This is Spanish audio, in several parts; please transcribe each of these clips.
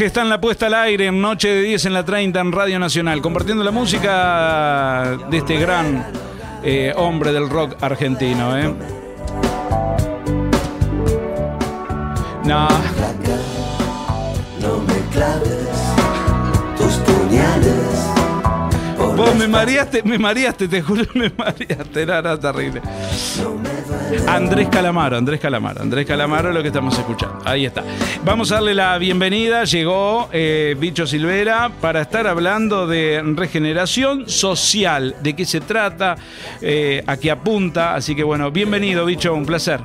Jorge está en la puesta al aire en Noche de 10 en la 30 en Radio Nacional, compartiendo la música de este gran eh, hombre del rock argentino. ¿eh? No, me claves tus puñales. por vos me mareaste, me mareaste, te juro, me mareaste, era, era terrible. Andrés Calamaro, Andrés Calamaro, Andrés Calamaro es lo que estamos escuchando. Ahí está. Vamos a darle la bienvenida. Llegó eh, Bicho Silvera para estar hablando de regeneración social, de qué se trata, eh, a qué apunta. Así que bueno, bienvenido, Bicho, un placer.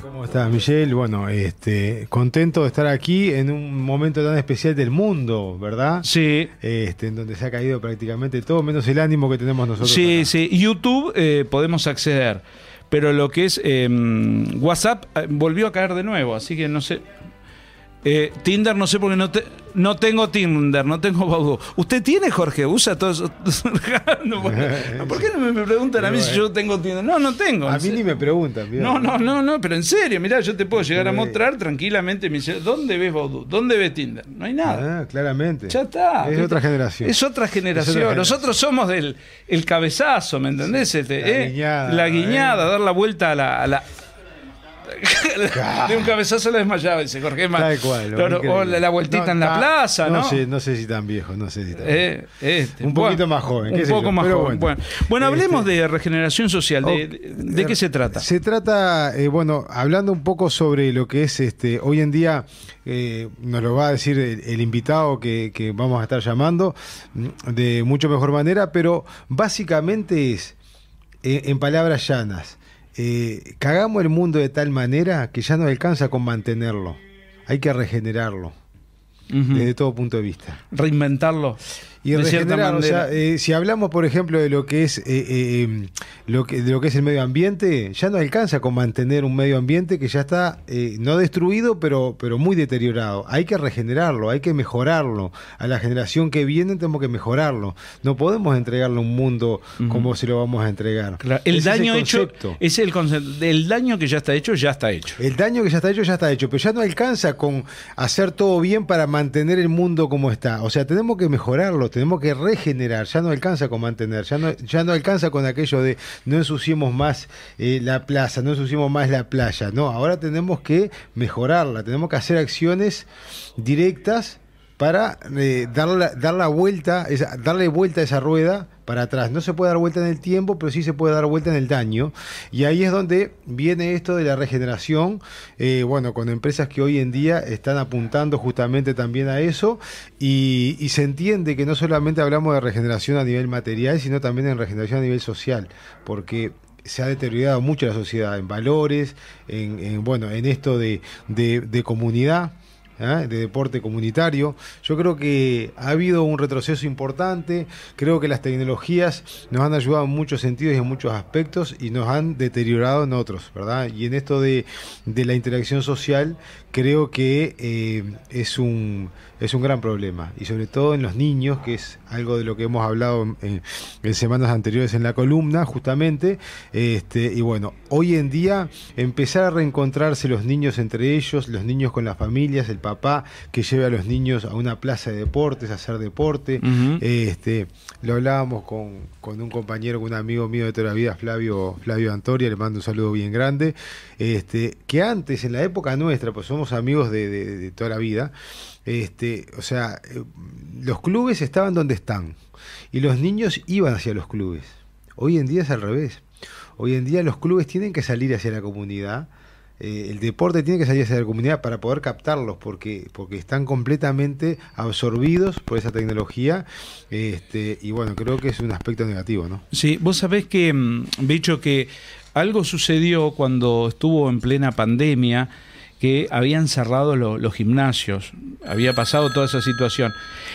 ¿Cómo estás, Michelle? Bueno, este, contento de estar aquí en un momento tan especial del mundo, ¿verdad? Sí. Este, en donde se ha caído prácticamente todo, menos el ánimo que tenemos nosotros. Sí, acá. sí. YouTube eh, podemos acceder, pero lo que es eh, WhatsApp volvió a caer de nuevo, así que no sé. Eh, Tinder no sé porque no, te- no tengo Tinder, no tengo Badoo. ¿Usted tiene, Jorge? ¿Usa todo eso? No, ¿Por qué no me- preguntan a mí si yo tengo Tinder? No, no tengo. A mí ni me preguntan. No, no, no, no, pero en serio, mirá, yo te puedo llegar a mostrar tranquilamente. Me dice, ¿dónde ves Badoo? ¿Dónde ves Tinder? No hay nada. Ah, claramente. Ya está. Es otra generación. Es otra generación. Es otra generación. Nosotros somos del el cabezazo, ¿me entendés? Este, La eh? guiñada, La guiñada, eh. dar la vuelta a la. a la- de un cabezazo la desmayaba, dice Jorge. Más, Tal cual. claro, o la, la vueltita No, en la ta- plaza, ¿no? No sé, no sé si tan viejo, no sé si tan Eh, este, Un poquito más joven, Un poco yo, más joven. Bueno, hablemos Este- de regeneración social. ¿De, de- de qué se trata? Se trata, eh, bueno, hablando un poco sobre lo que es este hoy en día, eh, nos lo va a decir el, el invitado que, que vamos a estar llamando mm, de mucho mejor manera, pero básicamente es, eh, en palabras llanas, eh, cagamos el mundo de tal manera que ya no alcanza con mantenerlo, hay que regenerarlo desde todo punto de vista. Reinventarlo. Y de regenerar, o sea, eh, si hablamos, por ejemplo, de lo que es eh, eh, em, lo que, de lo que es el medio ambiente, ya no alcanza con mantener un medio ambiente que ya está no destruido, pero, pero muy deteriorado. Hay que regenerarlo, hay que mejorarlo. A la generación que viene tenemos que mejorarlo. No podemos entregarle un mundo como se lo vamos a entregar. Claro, el Ese daño hecho, es el concepto. El daño que ya está hecho, ya está hecho. El daño que ya está hecho, ya está hecho, pero ya no alcanza con hacer todo bien para mantener el mundo como está. O sea, tenemos que mejorarlo, tenemos que regenerar, ya no alcanza con mantener, ya no, ya no alcanza con aquello de no ensuciemos más eh, la plaza, no ensuciemos más la playa. No, ahora tenemos que mejorarla, tenemos que hacer acciones directas para eh, dar, la, vuelta, darle vuelta a esa rueda para atrás. No se puede dar vuelta en el tiempo, pero sí se puede dar vuelta en el daño. Y ahí es donde viene esto de la regeneración, eh, bueno, con empresas que hoy en día están apuntando justamente también a eso, y, y se entiende que no solamente hablamos de regeneración a nivel material, sino también en regeneración a nivel social, porque se ha deteriorado mucho la sociedad en valores, en, en, bueno, en esto de comunidad. ¿Ah? de deporte comunitario. Yo creo que ha habido un retroceso importante, creo que las tecnologías nos han ayudado en muchos sentidos y en muchos aspectos y nos han deteriorado en otros, ¿verdad? Y en esto de, de la interacción social creo que eh, es, un, es un gran problema y sobre todo en los niños, que es algo de lo que hemos hablado en, semanas anteriores en la columna, justamente. Este, y bueno, hoy en día empezar a reencontrarse los niños entre ellos, los niños con las familias, el papá que lleve a los niños a una plaza de deportes, a hacer deporte. Este, lo hablábamos con, con un compañero, con un amigo mío de toda la vida, Flavio, Flavio Antoria, le mando un saludo bien grande. Este, que antes, en la época nuestra, pues somos amigos de, de- de toda la vida, este, o sea, eh, los clubes estaban donde están y los niños iban hacia los clubes. Hoy en día es al revés. Hoy en día los clubes tienen que salir hacia la comunidad. eh, el deporte tiene que salir hacia la comunidad para poder captarlos porque, porque están completamente absorbidos por esa tecnología este, y bueno, creo que es un aspecto negativo, ¿no? Sí, vos sabés que, mm, Bicho, que algo sucedió cuando estuvo en plena pandemia, que habían cerrado lo- los gimnasios, había pasado toda esa situación,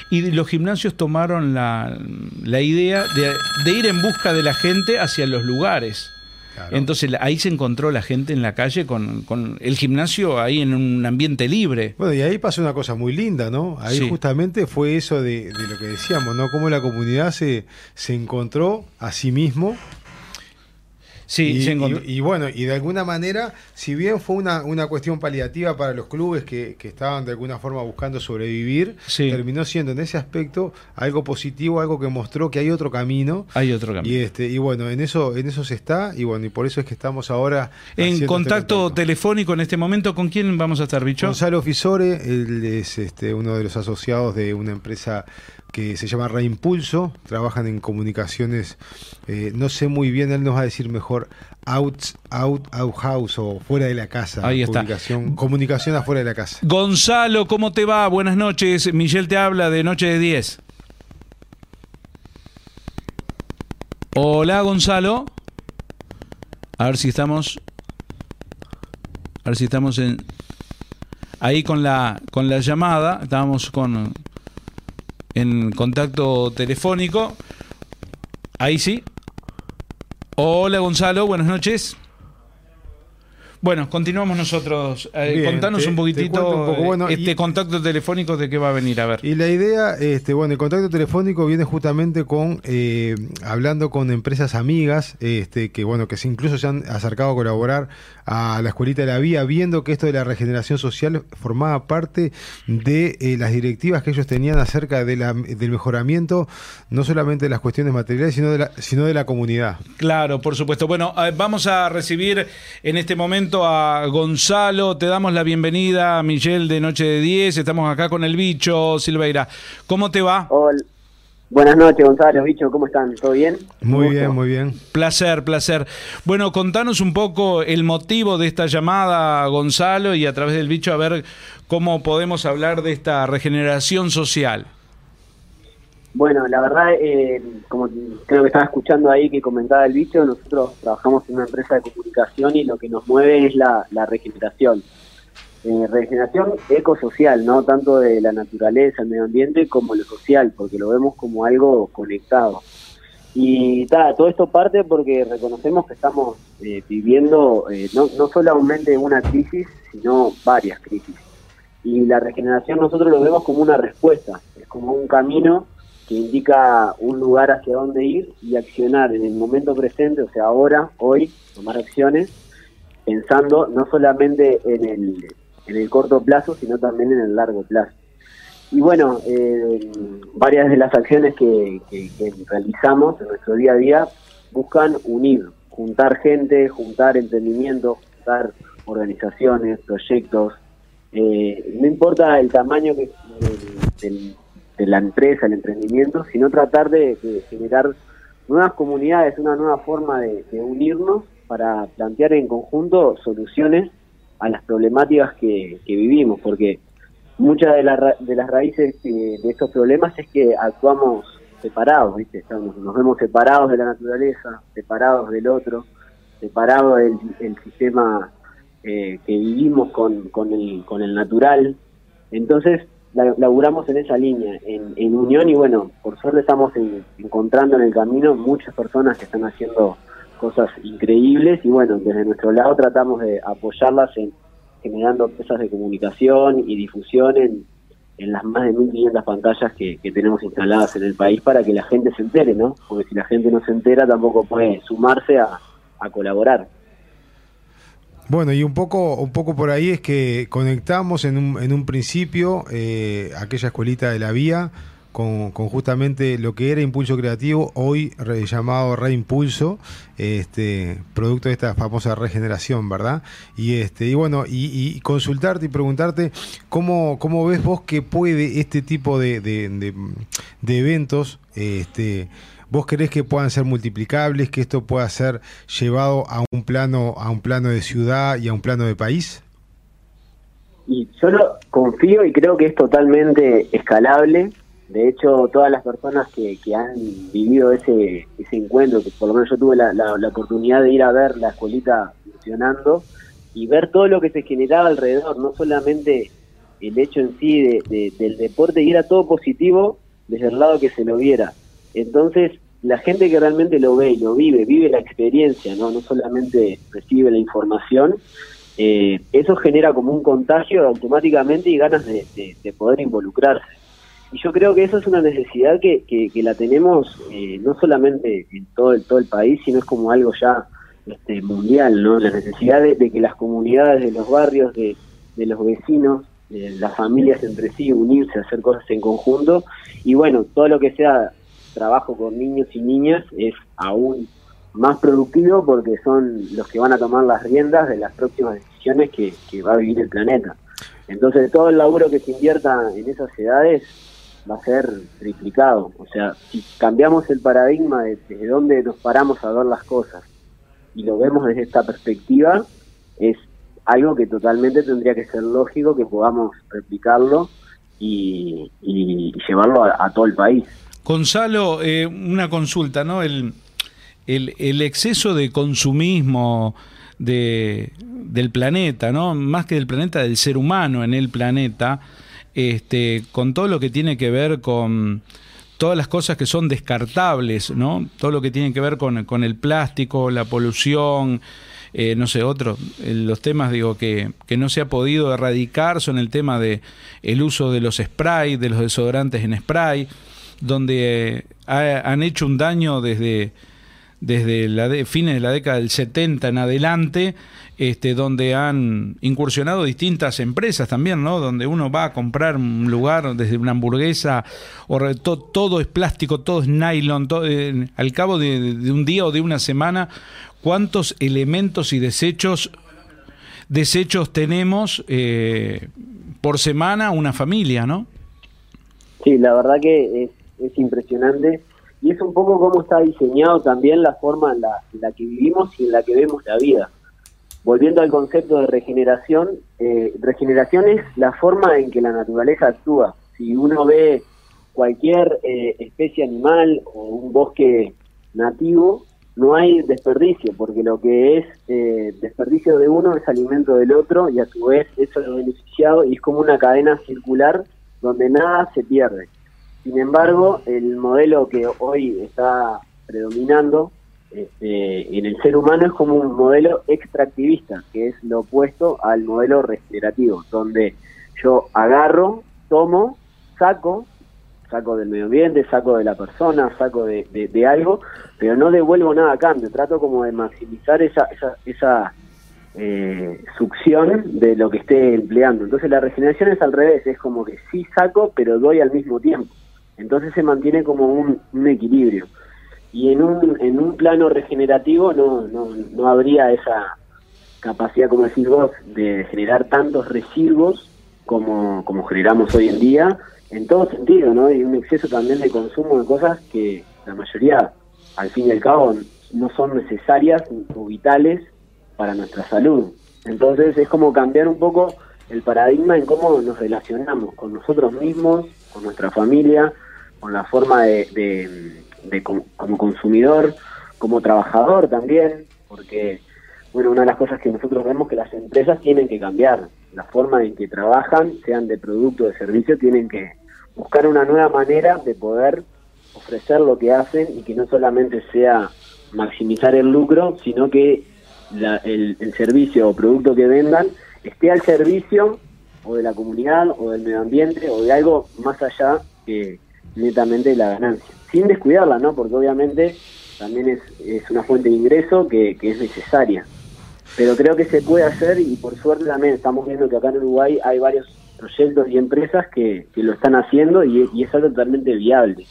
y los gimnasios tomaron la, la idea de, de ir en busca de la gente hacia los lugares. Claro. Entonces ahí se encontró la gente en la calle con, con el gimnasio ahí en un ambiente libre. Bueno, y ahí pasó una cosa muy linda, ¿no? Ahí Sí. justamente fue eso de, de lo que decíamos, ¿no? Cómo la comunidad se, se encontró a sí mismo Sí, y, se y- y bueno, y de alguna manera, si bien fue una, una cuestión paliativa para los clubes que, que estaban de alguna forma buscando sobrevivir, Sí. terminó siendo en ese aspecto algo positivo, algo que mostró que hay otro camino. Hay otro Y camino. este, y bueno, en eso, en eso se está, y bueno, y por eso es que estamos ahora En este contacto telefónico en este momento, ¿con quién vamos a estar, bicho? Gonzalo Fisore, él es este, uno de los asociados de una empresa que se llama Reimpulso, trabajan en comunicaciones, eh, no sé muy bien, él nos va a decir mejor, out, out, out house o fuera de la casa. Ahí está. Comunicación, comunicación afuera de la casa. Gonzalo, ¿cómo te va? Buenas noches. Miguel te habla de Noche de 10. Hola, Gonzalo. A ver si estamos. A ver si estamos en. Ahí con la, con la llamada. Estábamos con. En contacto telefónico. Ahí sí. Hola, Gonzalo. Buenas noches. Bueno, continuamos nosotros. Eh, Bien, contanos te- un poquitito un poco, bueno, este y- contacto telefónico de qué va a venir a ver. Y la idea, este, bueno, el contacto telefónico viene justamente con eh, hablando con empresas amigas, este, que bueno, que se incluso se han acercado a colaborar a la escuelita de la vía, viendo que esto de la regeneración social formaba parte de eh, las directivas que ellos tenían acerca de la- del mejoramiento, no solamente de las cuestiones materiales, sino de la, sino de la comunidad. Claro, por supuesto. Bueno, eh, vamos a recibir en este momento a Gonzalo. Te damos la bienvenida a Miguel de Noche de 10. Estamos acá con el bicho Silveira. ¿Cómo te va? Hola. Buenas noches, Gonzalo, bicho, ¿cómo están? ¿Todo bien? Muy bien, muy bien. Placer, placer. Bueno, contanos un poco el motivo de esta llamada, Gonzalo, y a través del bicho a ver cómo podemos hablar de esta regeneración social. Bueno, la verdad, eh, como creo que estaba escuchando ahí que comentaba el bicho, nosotros trabajamos en una empresa de comunicación y lo que nos mueve es la, regeneración. Eh, regeneración ecosocial, no tanto de la naturaleza, el medio ambiente, como lo social, porque lo vemos como algo conectado. Y ta, todo esto parte porque reconocemos que estamos eh, viviendo eh, no, no solamente una crisis, sino varias crisis. Y la regeneración nosotros lo vemos como una respuesta, es como un camino que indica un lugar hacia dónde ir y accionar en el momento presente, o sea, ahora, hoy, tomar acciones, pensando no solamente en el, en el corto plazo, sino también en el largo plazo. Y bueno, eh, varias de las acciones que, realizamos en nuestro día a día buscan unir, juntar gente, juntar emprendimientos, juntar organizaciones, proyectos. Eh, no importa el tamaño que, de la empresa, el emprendimiento, sino tratar de, de generar nuevas comunidades, una nueva forma de, de unirnos para plantear en conjunto soluciones a las problemáticas que, vivimos, porque muchas de, la de las raíces eh, de estos problemas es que actuamos separados, ¿viste? Estamos, nos vemos separados de la naturaleza, separados del otro, separados del el sistema eh, que vivimos con, el, natural. Entonces, laburamos en esa línea, en, en unión y bueno, por suerte estamos en- encontrando en el camino muchas personas que están haciendo cosas increíbles y bueno, desde nuestro lado tratamos de apoyarlas en generando piezas de comunicación y difusión en, en las más de 1.500 pantallas que, que tenemos instaladas en el país para que la gente se entere, ¿no? Porque si la gente no se entera tampoco puede sumarse a, a colaborar. Bueno, y un poco, un poco por ahí es que conectamos en un, principio eh, aquella escuelita de la vía con, justamente lo que era Impulso Creativo, hoy llamado Reimpulso, este, producto de esta famosa regeneración, ¿verdad? Y este, y bueno, y, consultarte y preguntarte cómo, cómo ves vos que puede este tipo de- de eventos, este, ¿Vos crees que puedan ser multiplicables, que esto pueda ser llevado a un plano, a un plano de ciudad y a un plano de país? Y yo lo confío y creo que es totalmente escalable. De hecho, todas las personas que, que han vivido ese, ese encuentro, que por lo menos yo tuve la, la- la oportunidad de ir a ver la escuelita funcionando y ver todo lo que se generaba alrededor, no solamente el hecho en sí de- de- del deporte, y era todo positivo desde el lado que se lo viera. Entonces, la gente que realmente lo ve y lo vive, vive la experiencia, no, no solamente recibe la información, eh, eso genera como un contagio automáticamente y ganas de, de- de poder involucrarse. Y yo creo que eso es una necesidad que, que- la tenemos eh, no solamente en todo el, todo el país, sino es como algo ya este, mundial, ¿no? La necesidad de, que las comunidades de los barrios, de, de los vecinos, de las familias entre sí, unirse, hacer cosas en conjunto. Y bueno, todo lo que sea trabajo con niños y niñas es aún más productivo porque son los que van a tomar las riendas de las próximas decisiones que, va a vivir el planeta. Entonces todo el laburo que se invierta en esas edades va a ser triplicado. O sea, si cambiamos el paradigma de desde dónde nos paramos a ver las cosas y lo vemos desde esta perspectiva, es algo que totalmente tendría que ser lógico que podamos replicarlo y, llevarlo a, todo el país. Gonzalo, eh, una consulta, ¿no? El, exceso de consumismo de, del planeta, ¿no? Más que del planeta, del ser humano en el planeta, este, con todo lo que tiene que ver con todas las cosas que son descartables, ¿no? Todo lo que tiene que ver con, el plástico, la polución, eh, no sé, otros, eh, los temas digo que, que, no se ha podido erradicar son el tema de el uso de los sprays, de los desodorantes en spray, donde eh, han hecho un daño desde desde la de, fines de la década del 70 en adelante, este, donde han incursionado distintas empresas también, ¿no? Donde uno va a comprar un lugar desde una hamburguesa, o todo es plástico, todo es nylon, eh, al cabo de, un día o de una semana, ¿cuántos elementos y desechos, desechos tenemos eh, por semana una familia, ¿no? Sí, la verdad que es impresionante y es un poco cómo está diseñado también la forma en la, que vivimos y en la que vemos la vida. Volviendo al concepto de regeneración, eh, regeneración es la forma en que la naturaleza actúa. Si uno ve cualquier eh, especie animal o un bosque nativo, no hay desperdicio, porque lo que es eh, desperdicio de uno es alimento del otro y a su vez eso es beneficiado y es como una cadena circular donde nada se pierde. Sin embargo, el modelo que hoy está predominando este, en el ser humano es como un modelo extractivista, que es lo opuesto al modelo regenerativo, donde yo agarro, tomo, saco, saco del medio ambiente, saco de la persona, saco de, algo, pero no devuelvo nada a cambio, trato como de maximizar esa, esa, esa eh, succión de lo que esté empleando. Entonces la regeneración es al revés, es como que sí saco, pero doy al mismo tiempo. Entonces se mantiene como un, equilibrio. Y en un, en un plano regenerativo no, no, no habría esa capacidad, como decís vos, de generar tantos residuos como, como generamos hoy en día, en todo sentido, ¿no? Y un exceso también de consumo de cosas que la mayoría, al fin y al cabo, no son necesarias o vitales para nuestra salud. Entonces es como cambiar un poco el paradigma en cómo nos relacionamos con nosotros mismos, con nuestra familia, con la forma de, como, consumidor, como trabajador también, porque bueno, una de las cosas que nosotros vemos que las empresas tienen que cambiar, la forma en que trabajan, sean de producto o de servicio, tienen que buscar una nueva manera de poder ofrecer lo que hacen y que no solamente sea maximizar el lucro, sino que el, el servicio o producto que vendan esté al servicio o de la comunidad o del medio ambiente o de algo más allá que, netamente la ganancia, sin descuidarla, ¿no? Porque obviamente también es, es una fuente de ingreso que, es necesaria. Pero creo que se puede hacer y por suerte también estamos viendo que acá en Uruguay hay varios proyectos y empresas que, que lo están haciendo y, y es algo totalmente viable.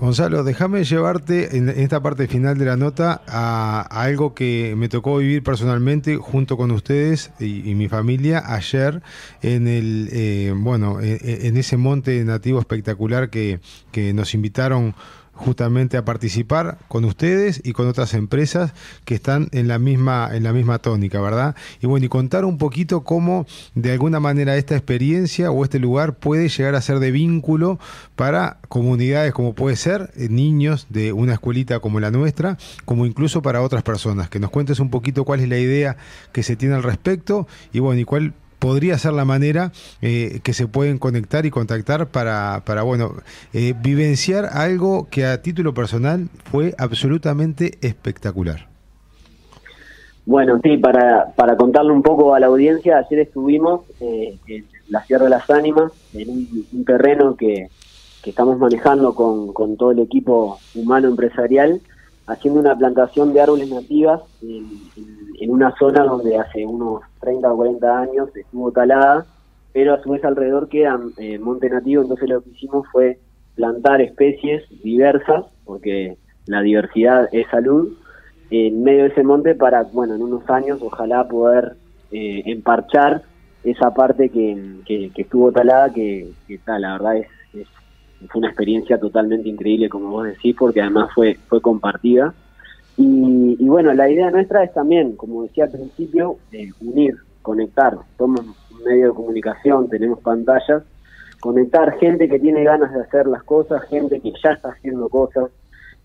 Gonzalo, déjame llevarte en esta parte final de la nota a, algo que me tocó vivir personalmente junto con ustedes y, mi familia ayer en el eh, bueno en, ese monte nativo espectacular que, que nos invitaron justamente a participar con ustedes y con otras empresas que están en la misma en la misma tónica, ¿verdad? Y bueno, y contar un poquito cómo de alguna manera esta experiencia o este lugar puede llegar a ser de vínculo para comunidades como puede ser eh, niños de una escuelita como la nuestra, como incluso para otras personas. Que nos cuentes un poquito cuál es la idea que se tiene al respecto y bueno, y cuál podría ser la manera eh, que se pueden conectar y contactar para, para bueno, eh, vivenciar algo que a título personal fue absolutamente espectacular. Bueno, sí, para, para contarle un poco a la audiencia, ayer estuvimos eh, en la Sierra de las Ánimas, en un, terreno que, que, estamos manejando con, con todo el equipo humano empresarial, haciendo una plantación de árboles nativas en, una zona donde hace unos 30 o 40 años estuvo talada, pero a su vez alrededor queda eh, monte nativo, entonces lo que hicimos fue plantar especies diversas, porque la diversidad es salud, en medio de ese monte para, bueno, en unos años ojalá poder eh, emparchar esa parte que, que- estuvo talada, que, tal, la verdad es- fue una experiencia totalmente increíble, como vos decís, porque además fue, fue compartida. Y, bueno, la idea nuestra es también, como decía al principio, eh, unir, conectar. Somos un medio de comunicación, tenemos pantallas, conectar gente que tiene ganas de hacer las cosas, gente que ya está haciendo cosas,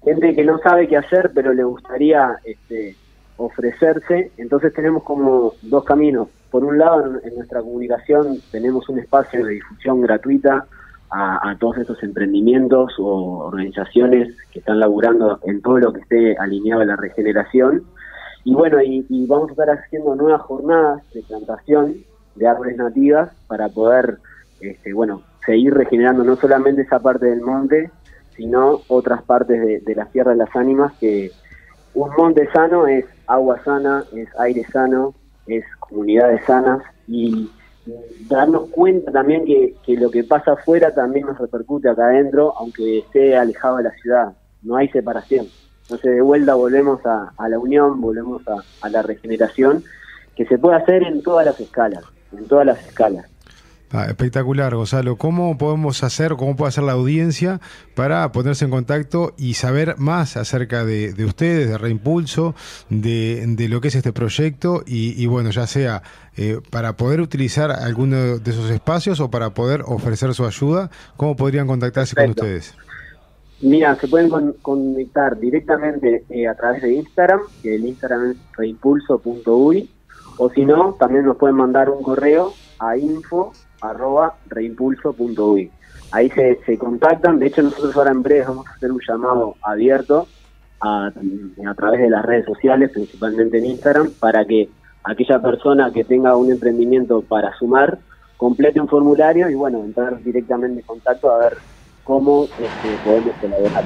gente que no sabe qué hacer, pero le gustaría este, ofrecerse. Entonces tenemos como dos caminos. Por un lado, en nuestra comunicación tenemos un espacio de difusión gratuita a, a todos estos emprendimientos o organizaciones que están laburando en todo lo que esté alineado a la regeneración. Y bueno, y, y vamos a estar haciendo nuevas jornadas de plantación de árboles nativas para poder, este, bueno, seguir regenerando no solamente esa parte del monte, sino otras partes de, de la Tierra de las Ánimas, que un monte sano es agua sana, es aire sano, es comunidades sanas y darnos cuenta también que, que lo que pasa afuera también nos repercute acá adentro, aunque esté alejado de la ciudad. No hay separación. Entonces de vuelta volvemos a, a la unión, volvemos a, a la regeneración, que se puede hacer en todas las escalas, en todas las escalas. Ah, espectacular, Gonzalo. ¿Cómo podemos hacer, cómo puede hacer la audiencia para ponerse en contacto y saber más acerca de, de ustedes, de Reimpulso, de, de lo que es este proyecto y, y bueno, ya sea eh, para poder utilizar alguno de esos espacios o para poder ofrecer su ayuda, ¿cómo podrían contactarse Perfecto. con ustedes? Mira, se pueden con- conectar directamente eh, a través de Instagram, que el Instagram es reimpulso.uy, o si no, también nos pueden mandar un correo a info arroba reimpulso.uy. Ahí se, se contactan, de hecho nosotros ahora en breve vamos a hacer un llamado abierto a, través de las redes sociales, principalmente en Instagram, para que aquella persona que tenga un emprendimiento para sumar, complete un formulario y bueno, entrar directamente en contacto a ver cómo este, podemos colaborar.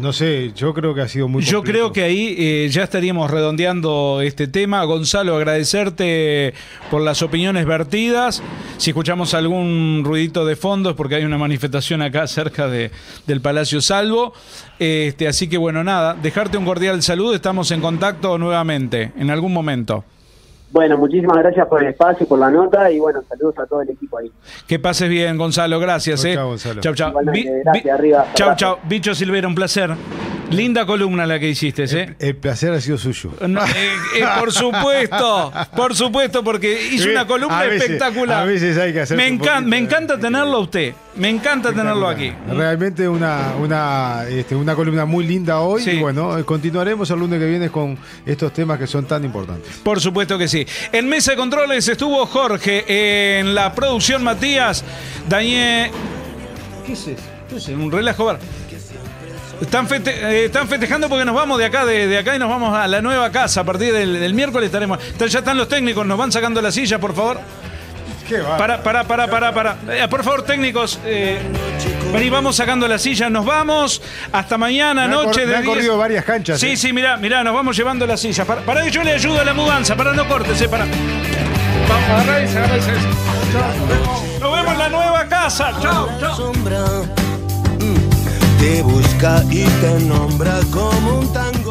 No sé, yo creo que ha sido muy Yo creo que ahí eh, ya estaríamos redondeando este tema. Gonzalo, agradecerte por las opiniones vertidas. Si escuchamos algún ruidito de fondo es porque hay una manifestación acá cerca de, del Palacio Salvo. Este, así que bueno, nada, dejarte un cordial saludo. Estamos en contacto nuevamente en algún momento. Bueno, muchísimas gracias por el espacio, por la nota y bueno, saludos a todo el equipo ahí. Que pases bien, Gonzalo. Gracias. Chau, eh. chau, Gonzalo. Chau, chau. Gracias, arriba, chau, abrazo. chau. Bicho Silvera, un placer. Linda columna la que hiciste, ¿eh? El placer ha sido suyo. No, eh, eh, por supuesto, por supuesto, porque hizo una columna a veces- espectacular. a veces hay que hacer me, encan- poquito me encanta tenerlo a usted, me encanta tenerlo aquí. Realmente una, una, este, una columna muy linda hoy. Sí. Y bueno, eh, continuaremos el lunes que viene con estos temas que son tan importantes. Por supuesto que sí. En Mesa de Controles estuvo Jorge, en la producción Matías, Daniel... ¿Qué es eso? ¿Qué es eso? Un relajo. bar. Están, eh, están festejando porque nos vamos de acá, de, de acá y nos vamos a la nueva casa. A partir del, del miércoles estaremos. Ya están los técnicos, nos van sacando la silla, por favor. ¿Qué? Para, para, para, para, para. Eh, por favor, técnicos, eh, vení, vamos sacando la silla, nos vamos. Hasta mañana, Me noche cor- me de han 10. corrido varias canchas, Sí, eh. sí, mirá, mirá, nos vamos llevando la silla. Para, para que yo le ayudo a la mudanza, para no cortes, eh, para. Vamos, nos vemos. En la nueva casa. Chao, chao. mm, te busca y te nombra como un tango.